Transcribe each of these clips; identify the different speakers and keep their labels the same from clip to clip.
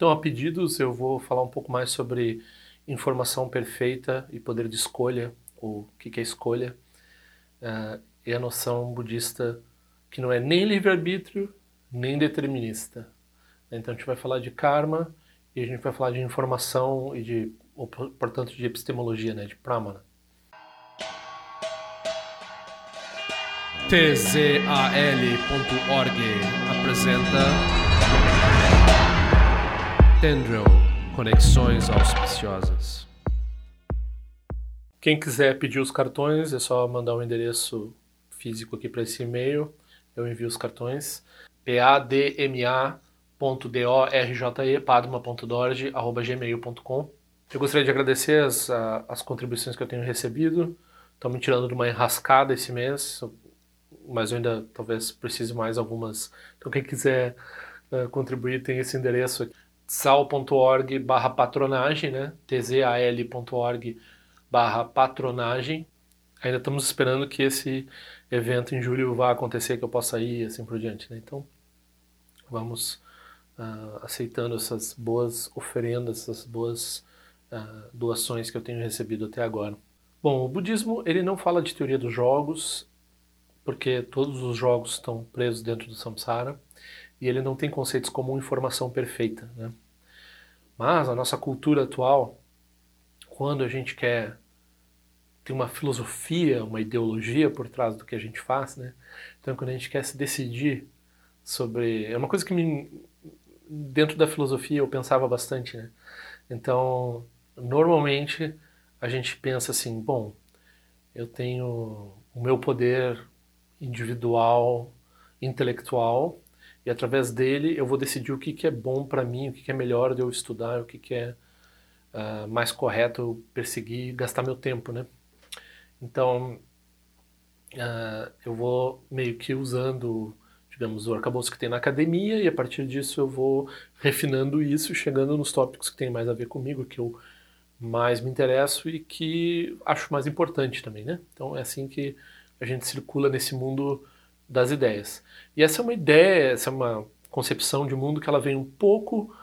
Speaker 1: Então, a pedidos, eu vou falar um pouco mais sobre informação perfeita e poder de escolha, o que é escolha, uh, a noção budista que não é nem livre-arbítrio, nem determinista. Então, a gente vai falar de karma e a gente vai falar de informação e de, portanto, de epistemologia, né, de pramana.
Speaker 2: tzal.org apresenta Tendril Conexões Auspiciosas.
Speaker 1: Quem quiser pedir os cartões, é só mandar um endereço físico aqui para esse e-mail. Eu envio os cartões. padma.dorje, padma.dorje, arroba gmail.com. Eu gostaria de agradecer as, as contribuições que eu tenho recebido. Estão me tirando de uma enrascada esse mês mas eu ainda talvez precise mais algumas. Então quem quiser uh, contribuir tem esse endereço aqui, sal.org barra patronagem, né? tzal.org barra patronagem. Ainda estamos esperando que esse evento em julho vá acontecer, que eu possa ir assim por diante, né? Então vamos uh, aceitando essas boas oferendas, essas boas uh, doações que eu tenho recebido até agora. Bom, o budismo ele não fala de teoria dos jogos, porque todos os jogos estão presos dentro do samsara e ele não tem conceitos como informação perfeita. Né? Mas a nossa cultura atual, quando a gente quer ter uma filosofia, uma ideologia por trás do que a gente faz, né? então quando a gente quer se decidir sobre. É uma coisa que me, dentro da filosofia eu pensava bastante. Né? Então, normalmente a gente pensa assim: bom, eu tenho o meu poder individual, intelectual, e através dele eu vou decidir o que, que é bom para mim, o que, que é melhor de eu estudar, o que, que é uh, mais correto eu perseguir, gastar meu tempo, né? Então, uh, eu vou meio que usando, digamos, o arcabouço que tem na academia e a partir disso eu vou refinando isso, chegando nos tópicos que tem mais a ver comigo, que eu mais me interesso e que acho mais importante também, né? Então é assim que a gente circula nesse mundo das ideias. E essa é uma ideia, essa é uma concepção de mundo que ela vem um pouco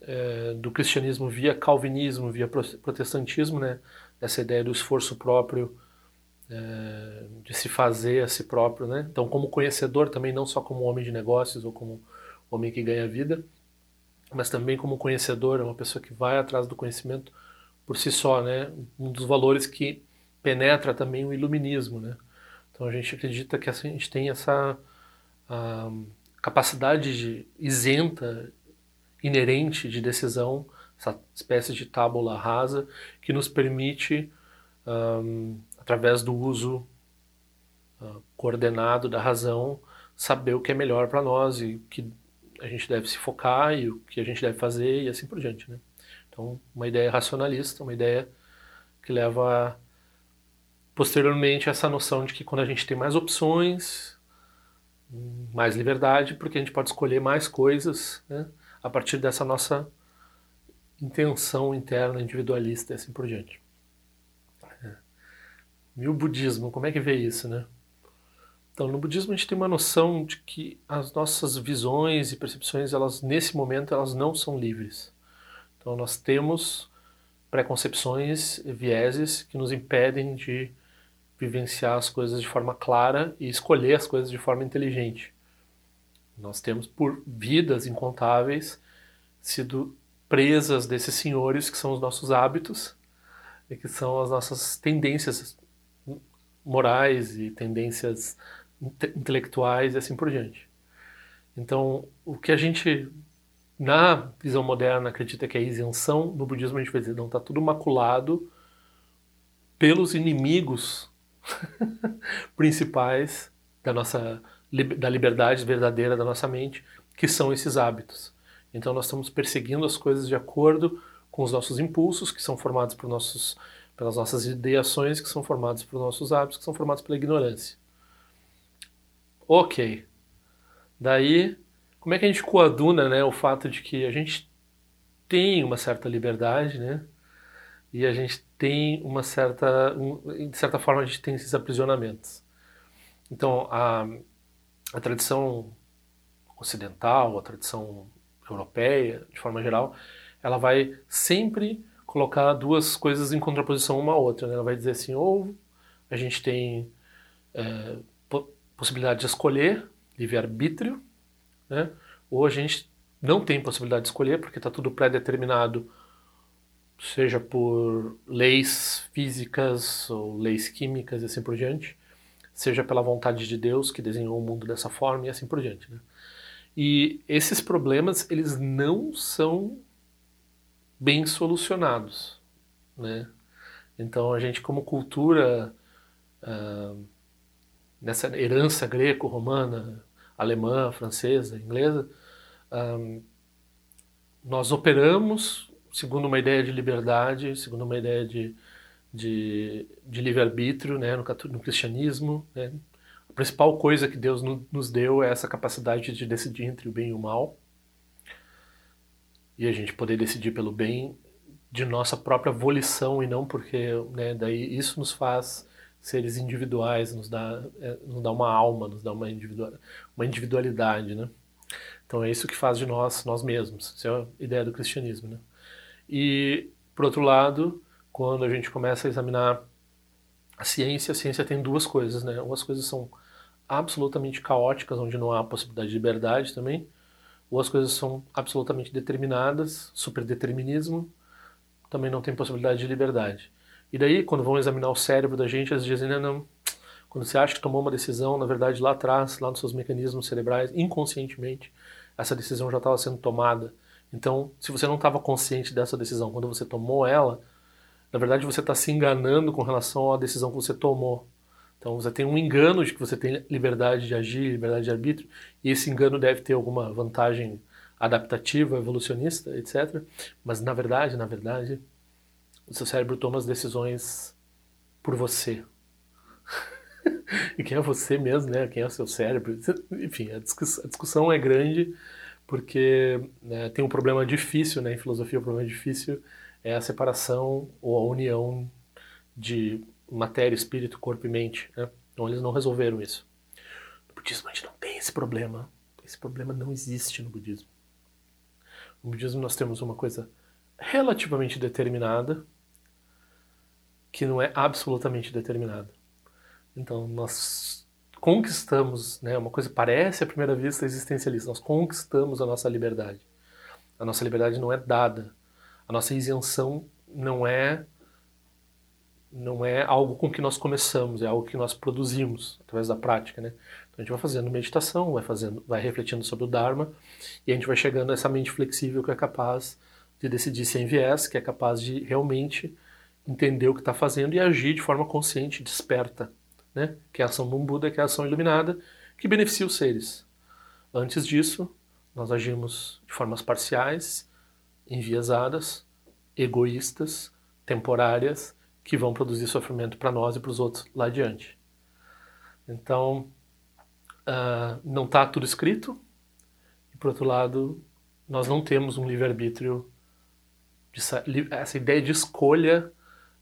Speaker 1: é, do cristianismo via calvinismo, via protestantismo, né? Essa ideia do esforço próprio, é, de se fazer a si próprio, né? Então, como conhecedor também, não só como homem de negócios ou como homem que ganha vida, mas também como conhecedor, é uma pessoa que vai atrás do conhecimento por si só, né? Um dos valores que penetra também o iluminismo, né? Então a gente acredita que a gente tem essa capacidade de isenta, inerente de decisão, essa espécie de tábula rasa que nos permite, um, através do uso uh, coordenado da razão, saber o que é melhor para nós e o que a gente deve se focar e o que a gente deve fazer e assim por diante, né? Então, uma ideia racionalista, uma ideia que leva a posteriormente essa noção de que quando a gente tem mais opções, mais liberdade, porque a gente pode escolher mais coisas né, a partir dessa nossa intenção interna individualista e assim por diante. É. E o budismo, como é que vê isso, né? Então, no budismo a gente tem uma noção de que as nossas visões e percepções, elas nesse momento, elas não são livres. Então, nós temos preconcepções, vieses que nos impedem de vivenciar as coisas de forma clara e escolher as coisas de forma inteligente. Nós temos por vidas incontáveis sido presas desses senhores que são os nossos hábitos e que são as nossas tendências morais e tendências intelectuais e assim por diante. Então, o que a gente na visão moderna acredita que é isenção, no budismo a gente vai dizer, não, está tudo maculado pelos inimigos principais da nossa da liberdade verdadeira da nossa mente, que são esses hábitos. Então nós estamos perseguindo as coisas de acordo com os nossos impulsos, que são formados por nossos, pelas nossas ideações, que são formados por nossos hábitos, que são formados pela ignorância. Ok. Daí, como é que a gente coaduna né, o fato de que a gente tem uma certa liberdade, né? E a gente tem uma certa, um, de certa forma, a gente tem esses aprisionamentos. Então, a, a tradição ocidental, a tradição europeia, de forma geral, ela vai sempre colocar duas coisas em contraposição uma à outra. Né? Ela vai dizer assim, ou a gente tem é, possibilidade de escolher, livre-arbítrio, né? ou a gente não tem possibilidade de escolher, porque está tudo pré-determinado, seja por leis físicas ou leis químicas e assim por diante, seja pela vontade de Deus que desenhou o mundo dessa forma e assim por diante. Né? E esses problemas, eles não são bem solucionados, né? Então a gente como cultura uh, nessa herança greco-romana, alemã, francesa, inglesa, uh, nós operamos segundo uma ideia de liberdade, segundo uma ideia de, de, de livre-arbítrio né, no, no cristianismo. Né? A principal coisa que Deus no, nos deu é essa capacidade de decidir entre o bem e o mal e a gente poder decidir pelo bem de nossa própria volição e não porque né, daí isso nos faz seres individuais, nos dá, é, nos dá uma alma, nos dá uma, individual, uma individualidade, né? Então é isso que faz de nós nós mesmos. Essa é a ideia do cristianismo, né? E por outro lado, quando a gente começa a examinar a ciência, a ciência tem duas coisas, né? Umas coisas são absolutamente caóticas, onde não há possibilidade de liberdade também, ou as coisas são absolutamente determinadas, superdeterminismo, também não tem possibilidade de liberdade. E daí, quando vão examinar o cérebro da gente, eles dizem, não, não, quando você acha que tomou uma decisão, na verdade, lá atrás, lá nos seus mecanismos cerebrais, inconscientemente, essa decisão já estava sendo tomada. Então, se você não estava consciente dessa decisão quando você tomou ela, na verdade você está se enganando com relação à decisão que você tomou. Então você tem um engano de que você tem liberdade de agir, liberdade de arbítrio, e esse engano deve ter alguma vantagem adaptativa, evolucionista, etc. Mas na verdade, na verdade, o seu cérebro toma as decisões por você. e quem é você mesmo, né? Quem é o seu cérebro? Enfim, a discussão é grande porque né, tem um problema difícil, né? Em filosofia, o problema difícil é a separação ou a união de matéria, espírito, corpo e mente. Né? Então eles não resolveram isso. No budismo a gente não tem esse problema. Esse problema não existe no budismo. No budismo nós temos uma coisa relativamente determinada que não é absolutamente determinada. Então nós conquistamos, né, uma coisa parece à primeira vista existencialista, nós conquistamos a nossa liberdade. A nossa liberdade não é dada. A nossa isenção não é não é algo com que nós começamos, é algo que nós produzimos através da prática, né? Então a gente vai fazendo meditação, vai fazendo, vai refletindo sobre o Dharma e a gente vai chegando a essa mente flexível que é capaz de decidir sem viés, que é capaz de realmente entender o que está fazendo e agir de forma consciente, desperta, né? Que é a ação do Buda, que é a ação iluminada, que beneficia os seres. Antes disso, nós agimos de formas parciais, enviesadas, egoístas, temporárias que vão produzir sofrimento para nós e para os outros lá adiante. Então, uh, não está tudo escrito, e por outro lado, nós não temos um livre-arbítrio. Essa ideia de escolha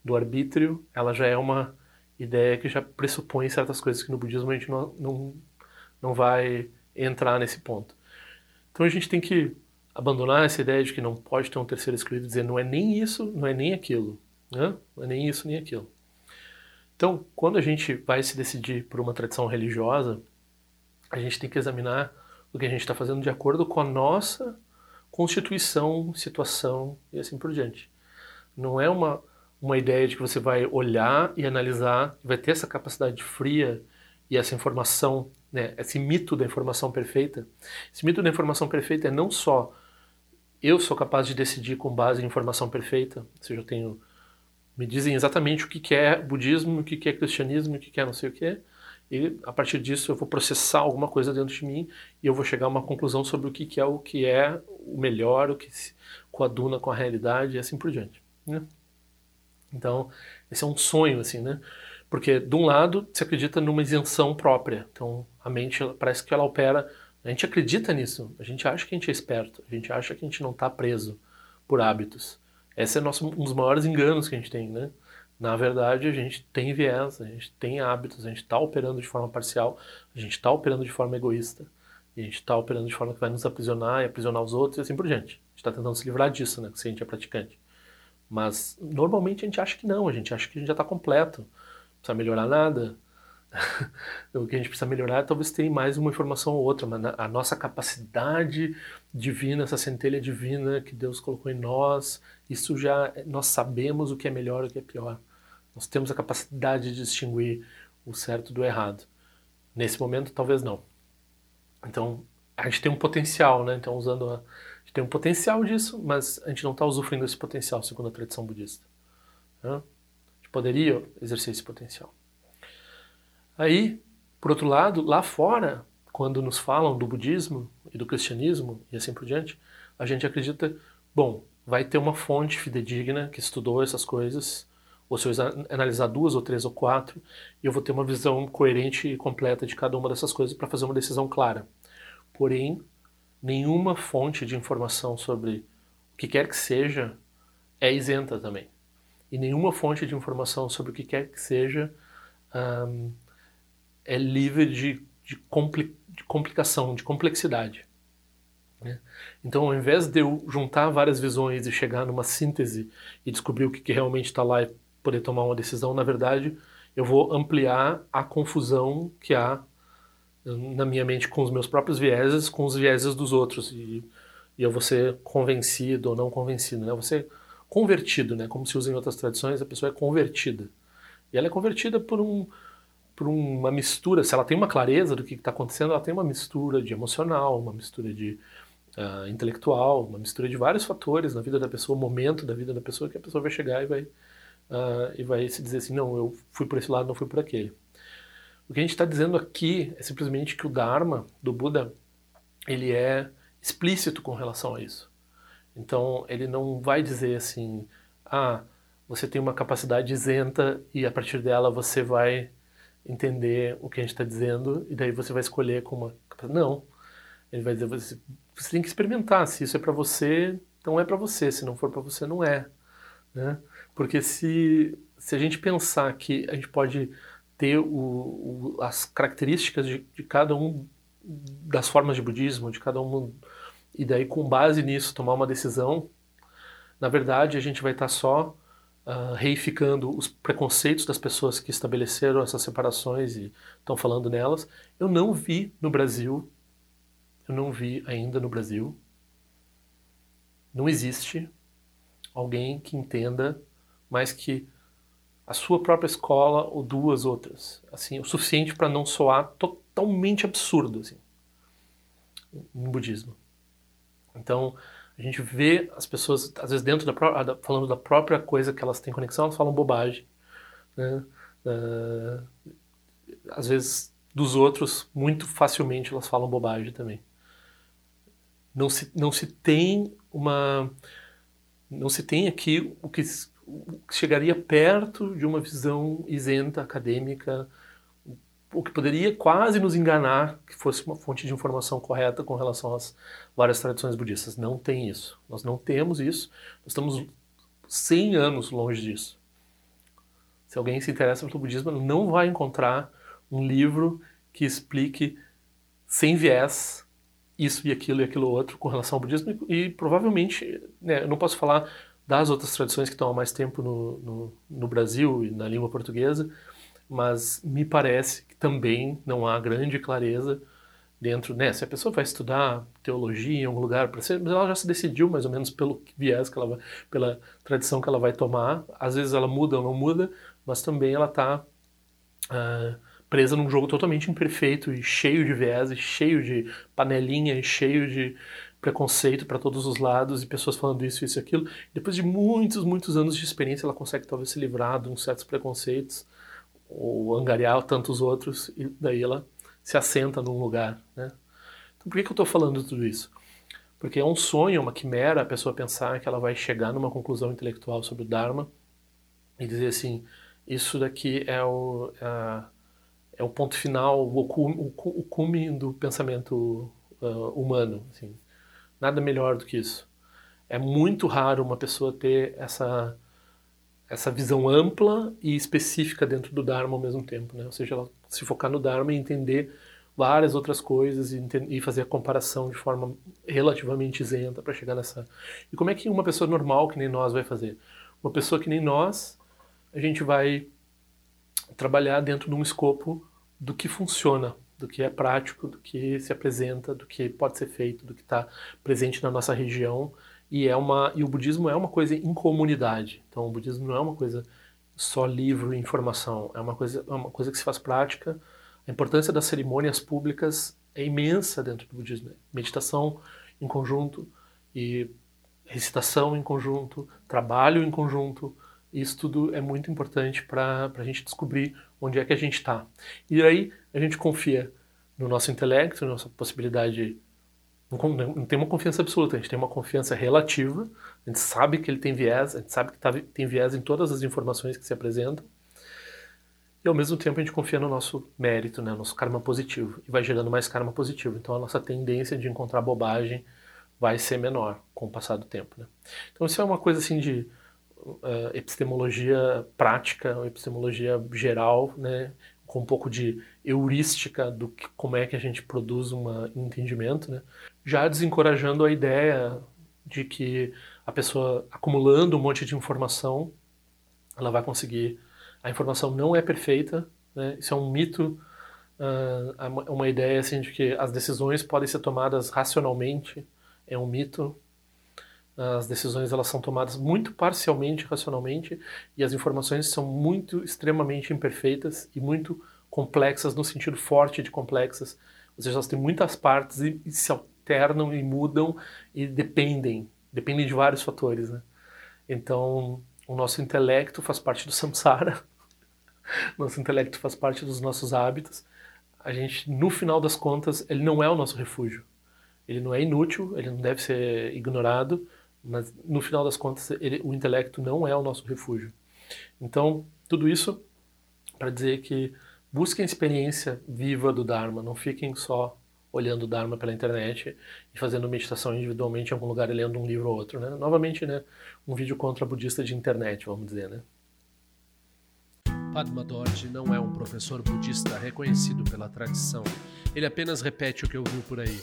Speaker 1: do arbítrio, ela já é uma ideia que já pressupõe certas coisas que no budismo a gente não, não, não vai entrar nesse ponto. Então a gente tem que abandonar essa ideia de que não pode ter um terceiro escolhido e dizer não é nem isso, não é nem aquilo. Né? Não é nem isso nem aquilo. Então, quando a gente vai se decidir por uma tradição religiosa, a gente tem que examinar o que a gente está fazendo de acordo com a nossa constituição, situação e assim por diante. Não é uma, uma ideia de que você vai olhar e analisar, vai ter essa capacidade fria e essa informação, né, esse mito da informação perfeita. Esse mito da informação perfeita é não só eu sou capaz de decidir com base em informação perfeita, ou seja, eu tenho me dizem exatamente o que é budismo, o que é cristianismo, o que é não sei o que. E a partir disso eu vou processar alguma coisa dentro de mim e eu vou chegar a uma conclusão sobre o que é o que é o melhor, o que se coaduna com a realidade e assim por diante. Né? Então, esse é um sonho, assim, né? Porque, de um lado, se acredita numa isenção própria. Então, a mente parece que ela opera. A gente acredita nisso. A gente acha que a gente é esperto. A gente acha que a gente não está preso por hábitos. Esse é nosso, um dos maiores enganos que a gente tem, né? Na verdade, a gente tem viés, a gente tem hábitos, a gente está operando de forma parcial, a gente está operando de forma egoísta. E a gente está operando de forma que vai nos aprisionar e aprisionar os outros e assim por diante. A gente está tentando se livrar disso, né? Se a gente é praticante. Mas normalmente a gente acha que não, a gente acha que a gente já está completo, não precisa melhorar nada. o que a gente precisa melhorar é talvez ter mais uma informação ou outra, mas a nossa capacidade divina, essa centelha divina que Deus colocou em nós, isso já nós sabemos o que é melhor e o que é pior. Nós temos a capacidade de distinguir o certo do errado. Nesse momento, talvez não. Então, a gente tem um potencial, né? Então, usando a gente tem um potencial disso, mas a gente não está usufruindo desse potencial, segundo a tradição budista. A gente poderia exercer esse potencial. Aí, por outro lado, lá fora, quando nos falam do budismo e do cristianismo e assim por diante, a gente acredita, bom, vai ter uma fonte fidedigna que estudou essas coisas, ou se eu analisar duas ou três ou quatro, eu vou ter uma visão coerente e completa de cada uma dessas coisas para fazer uma decisão clara. Porém, nenhuma fonte de informação sobre o que quer que seja é isenta também. E nenhuma fonte de informação sobre o que quer que seja um, é livre de, de, compli de complicação, de complexidade. Né? Então, ao invés de eu juntar várias visões e chegar numa síntese e descobrir o que, que realmente está lá e poder tomar uma decisão, na verdade, eu vou ampliar a confusão que há na minha mente com os meus próprios vieses, com os vieses dos outros. E, e eu vou ser convencido ou não convencido, né? Eu vou ser convertido, né? Como se usa em outras tradições, a pessoa é convertida. E ela é convertida por um por uma mistura, se ela tem uma clareza do que está acontecendo, ela tem uma mistura de emocional, uma mistura de uh, intelectual, uma mistura de vários fatores na vida da pessoa, momento da vida da pessoa, que a pessoa vai chegar e vai, uh, e vai se dizer assim, não, eu fui por esse lado, não fui por aquele. O que a gente está dizendo aqui é simplesmente que o Dharma do Buda, ele é explícito com relação a isso. Então, ele não vai dizer assim, ah, você tem uma capacidade isenta e a partir dela você vai entender o que a gente está dizendo e daí você vai escolher como uma... Não. Ele vai dizer, você, você tem que experimentar. Se isso é para você, então é para você. Se não for para você, não é. Né? Porque se, se a gente pensar que a gente pode ter o, o, as características de, de, cada um das formas de budismo, de cada um, e daí com base nisso tomar uma decisão, na verdade a gente vai estar tá só uh, reificando os preconceitos das pessoas que estabeleceram essas separações e estão falando nelas. Eu não vi no Brasil, eu não vi ainda no Brasil, não existe alguém que entenda mais que a sua própria escola ou duas outras, assim, o suficiente para não soar totalmente absurdo, assim, no budismo. Então, a gente vê as pessoas, às vezes, dentro da falando da própria coisa que elas têm conexão, elas falam bobagem. Né? Uh, às vezes, dos outros, muito facilmente elas falam bobagem também. Não se, não se tem uma. Não se tem aqui o que chegaria perto de uma visão isenta, acadêmica, o que poderia quase nos enganar que fosse uma fonte de informação correta com relação às várias tradições budistas. Não tem isso. Nós não temos isso. Nós estamos 100 anos longe disso. Se alguém se interessa pelo budismo, não vai encontrar um livro que explique sem viés isso e aquilo e aquilo outro com relação ao budismo e, provavelmente, né, eu não posso falar das outras tradições que estão há mais tempo no, no, no Brasil e na língua portuguesa, mas me parece que também não há grande clareza dentro, né? Se a pessoa vai estudar teologia em algum lugar, mas ela já se decidiu mais ou menos pelo viés que ela vai, pela tradição que ela vai tomar. Às vezes ela muda ou não muda, mas também ela está uh, ah, presa num jogo totalmente imperfeito e cheio de viés, e cheio de panelinha, e cheio de preconceito para todos os lados e pessoas falando isso, isso e aquilo. Depois de muitos, muitos anos de experiência, ela consegue talvez se livrar de uns certos preconceitos ou angariar tantos outros, e daí ela se assenta num lugar. Né? Então por que, que eu estou falando tudo isso? Porque é um sonho, uma quimera a pessoa pensar que ela vai chegar numa conclusão intelectual sobre o Dharma e dizer assim, isso daqui é o, é, é o ponto final, o cume, o cume do pensamento uh, humano. Assim. Nada melhor do que isso. É muito raro uma pessoa ter essa essa visão ampla e específica dentro do Dharma ao mesmo tempo, né? Ou seja, ela se focar no Dharma e entender várias outras coisas e, e fazer a comparação de forma relativamente isenta para chegar nessa. E como é que uma pessoa normal que nem nós vai fazer? Uma pessoa que nem nós, a gente vai trabalhar dentro de um escopo do que funciona, do que é prático, do que se apresenta, do que pode ser feito, do que está presente na nossa região. E é uma e o budismo é uma coisa em comunidade. Então o budismo não é uma coisa só livro e informação, é uma coisa é uma coisa que se faz prática a importância das cerimônias públicas é imensa dentro do budismo. Meditação em conjunto e recitação em conjunto, trabalho em conjunto, isso tudo é muito importante para a gente descobrir onde é que a gente está. E aí a gente confia no nosso intelecto, na nossa possibilidade. Não, não tem uma confiança absoluta, a gente tem uma confiança relativa, a gente sabe que ele tem viés, a gente sabe que tá, tem viés em todas as informações que se apresentam, e ao mesmo tempo a gente confia no nosso mérito, né, nosso karma positivo, e vai gerando mais karma positivo. Então a nossa tendência de encontrar bobagem vai ser menor com o passar do tempo. Né? Então isso é uma coisa assim de epistemologia prática, epistemologia geral, né, com um pouco de heurística do que, como é que a gente produz um entendimento, né? já desencorajando a ideia de que a pessoa acumulando um monte de informação, ela vai conseguir a informação não é perfeita, né? isso é um mito, uh, uma ideia assim de que as decisões podem ser tomadas racionalmente, é um mito. As decisões elas são tomadas muito parcialmente racionalmente e as informações são muito extremamente imperfeitas e muito complexas no sentido forte de complexas. Ou seja, elas têm muitas partes e, e se alternam e mudam e dependem, dependem de vários fatores, né? Então, o nosso intelecto faz parte do samsara, nosso intelecto faz parte dos nossos hábitos. A gente, no final das contas, ele não é o nosso refúgio. Ele não é inútil, ele não deve ser ignorado, mas no final das contas, ele, o intelecto não é o nosso refúgio. Então, tudo isso para dizer que busquem a experiência viva do Dharma, não fiquem só olhando o Dharma pela internet e fazendo meditação individualmente em algum lugar e lendo um livro ou outro, né? Novamente, né, um vídeo contra budista de internet, vamos dizer, né?
Speaker 2: Padma Dorje não é um professor budista reconhecido pela tradição. Ele apenas repete o que ouviu por aí.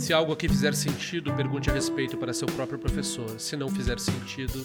Speaker 2: Se algo aqui fizer sentido, pergunte a respeito para seu próprio professor. Se não fizer sentido,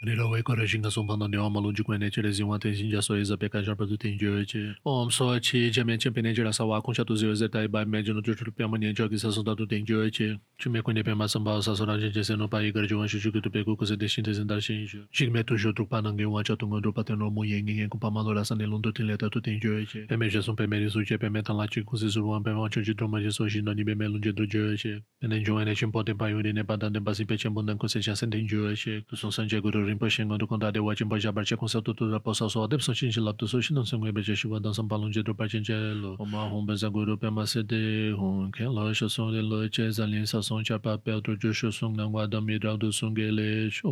Speaker 2: Rila wai kora shinga songpa na dewa malu jikwa ne chere zingwa ten shinja so eza peka jarpa tu ten jio eche. Om so chi jamen chen pene jira sa wakun sha tu zio eze tai bai me jino chuchul piyama nyen jo ki sa songta tu ten jio eche. Chume kwenye pema samba sa sora jen jese no pa igar jiwa shu shuki tu peku kuse deshin te zindar shin jo. Shik me tu shu trukpa nange wa cha tunga drupa ten romu yen ngen kumpa malu rasa ne lundu ten leta tu ten jio eche. Peme jesung peme risu che peme tan la chi kuse surwan peme wancho chi droma jeso shin no ni peme lunje tu jio eche. Pene jio ene chen po ten pa yuri ne pa dan ten pa si pe chen bundan kuse chasen ten jio eche. Kusung san che guru rinpo shi ngandu kong dade wachin pa jabar che kong sa tutu ra posa so adep so chin shi laptu so shi nang sangwe beche shi wadan sam palung je drupa chin che lo oma hong ben zang guru pe ma se de hong ken lo shi song de lo che zan lin sa song cha pa pe tu ju shi song nang wadam mi rang du song ge le sho